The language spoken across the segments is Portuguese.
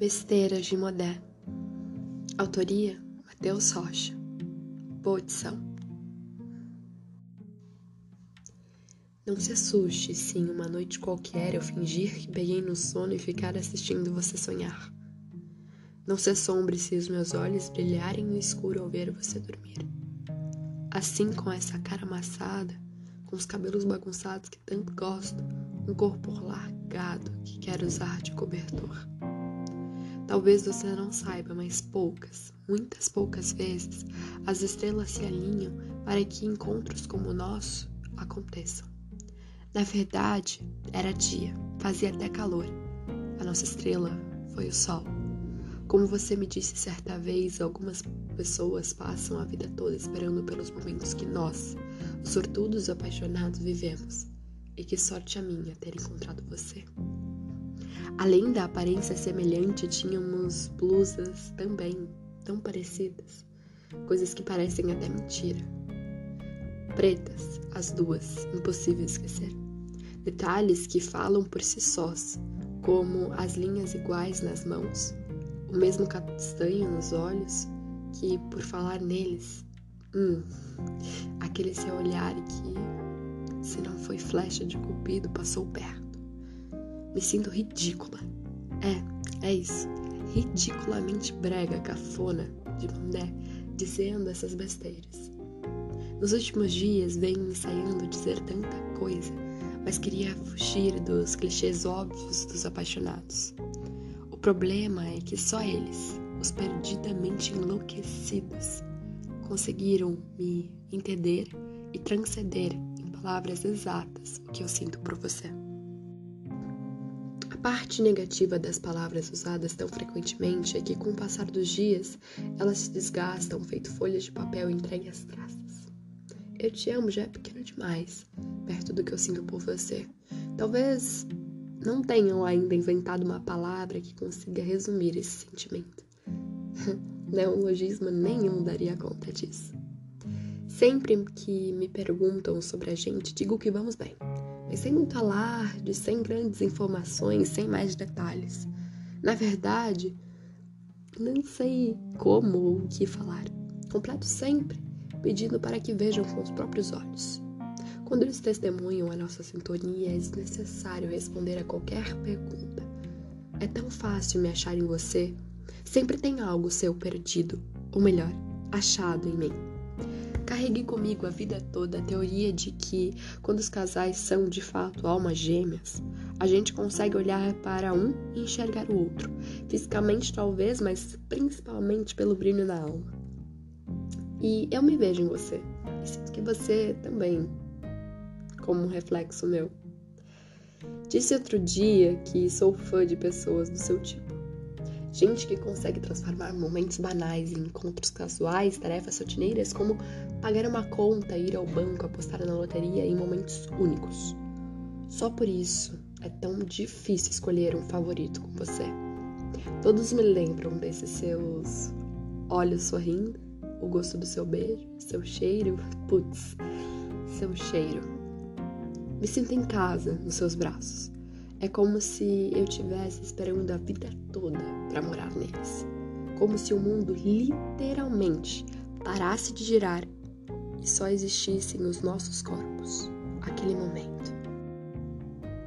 Besteiras de Modé. Autoria: Matheus Rocha. Boa. Não se assuste se em uma noite qualquer eu fingir que peguei no sono e ficar assistindo você sonhar. Não se assombre se os meus olhos brilharem no escuro ao ver você dormir. Assim, com essa cara amassada, com os cabelos bagunçados que tanto gosto, um corpo largado que quero usar de cobertor. Talvez você não saiba, mas poucas, muitas poucas vezes, as estrelas se alinham para que encontros como o nosso aconteçam. Na verdade, era dia, fazia até calor. A nossa estrela foi o sol. Como você me disse certa vez, algumas pessoas passam a vida toda esperando pelos momentos que nós, os sortudos apaixonados, vivemos. E que sorte a minha ter encontrado você. Além da aparência semelhante, tínhamos blusas também tão parecidas, coisas que parecem até mentira. Pretas, as duas, impossível esquecer. Detalhes que falam por si sós, como as linhas iguais nas mãos, o mesmo castanho nos olhos, que por falar neles, hum, aquele seu olhar que, se não foi flecha de cupido, passou perto. Me sinto ridícula. É, é isso. Ridiculamente brega, cafona, de Mondé, dizendo essas besteiras. Nos últimos dias venho ensaiando dizer tanta coisa, mas queria fugir dos clichês óbvios dos apaixonados. O problema é que só eles, os perdidamente enlouquecidos, conseguiram me entender e transcender em palavras exatas o que eu sinto por você parte negativa das palavras usadas tão frequentemente é que, com o passar dos dias, elas se desgastam, feito folhas de papel entregue às traças. Eu te amo já é pequeno demais, perto do que eu sinto por você. Talvez não tenham ainda inventado uma palavra que consiga resumir esse sentimento. Neologismo nenhum daria conta disso. Sempre que me perguntam sobre a gente, digo que vamos bem mas sem muito alarde, sem grandes informações, sem mais detalhes. Na verdade, não sei como ou o que falar. Completo sempre, pedindo para que vejam com os próprios olhos. Quando eles testemunham a nossa sintonia, é desnecessário responder a qualquer pergunta. É tão fácil me achar em você. Sempre tem algo seu perdido, ou melhor, achado em mim. Carreguei comigo a vida toda a teoria de que, quando os casais são de fato almas gêmeas, a gente consegue olhar para um e enxergar o outro, fisicamente talvez, mas principalmente pelo brilho na alma. E eu me vejo em você, e sinto que você também, como um reflexo meu. Disse outro dia que sou fã de pessoas do seu tipo. Gente que consegue transformar momentos banais em encontros casuais, tarefas rotineiras, como pagar uma conta, ir ao banco, apostar na loteria em momentos únicos. Só por isso é tão difícil escolher um favorito com você. Todos me lembram desses seus olhos sorrindo, o gosto do seu beijo, seu cheiro, putz, seu cheiro. Me sinto em casa nos seus braços. É como se eu tivesse esperando a vida toda para morar neles. Como se o mundo literalmente parasse de girar e só existissem os nossos corpos, aquele momento.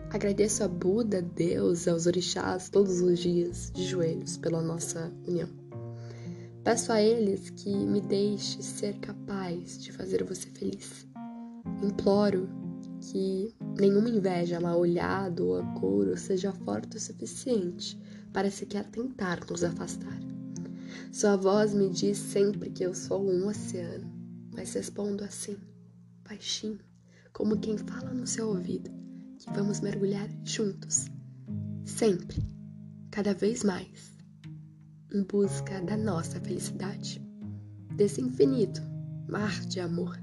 Agradeço a Buda, Deus, aos orixás todos os dias, de joelhos, pela nossa união. Peço a eles que me deixe ser capaz de fazer você feliz. Imploro que nenhuma inveja mal olhada ou agouro seja forte o suficiente. Para sequer tentar nos afastar. Sua voz me diz sempre que eu sou um oceano, mas respondo assim, baixinho, como quem fala no seu ouvido, que vamos mergulhar juntos, sempre, cada vez mais, em busca da nossa felicidade, desse infinito mar de amor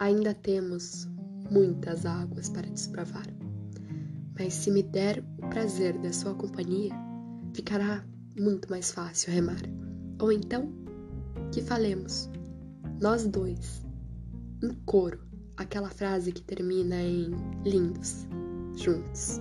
Ainda temos muitas águas para desbravar, mas se me der o prazer da sua companhia, ficará muito mais fácil remar. Ou então, que falemos, nós dois, em coro, aquela frase que termina em lindos, juntos.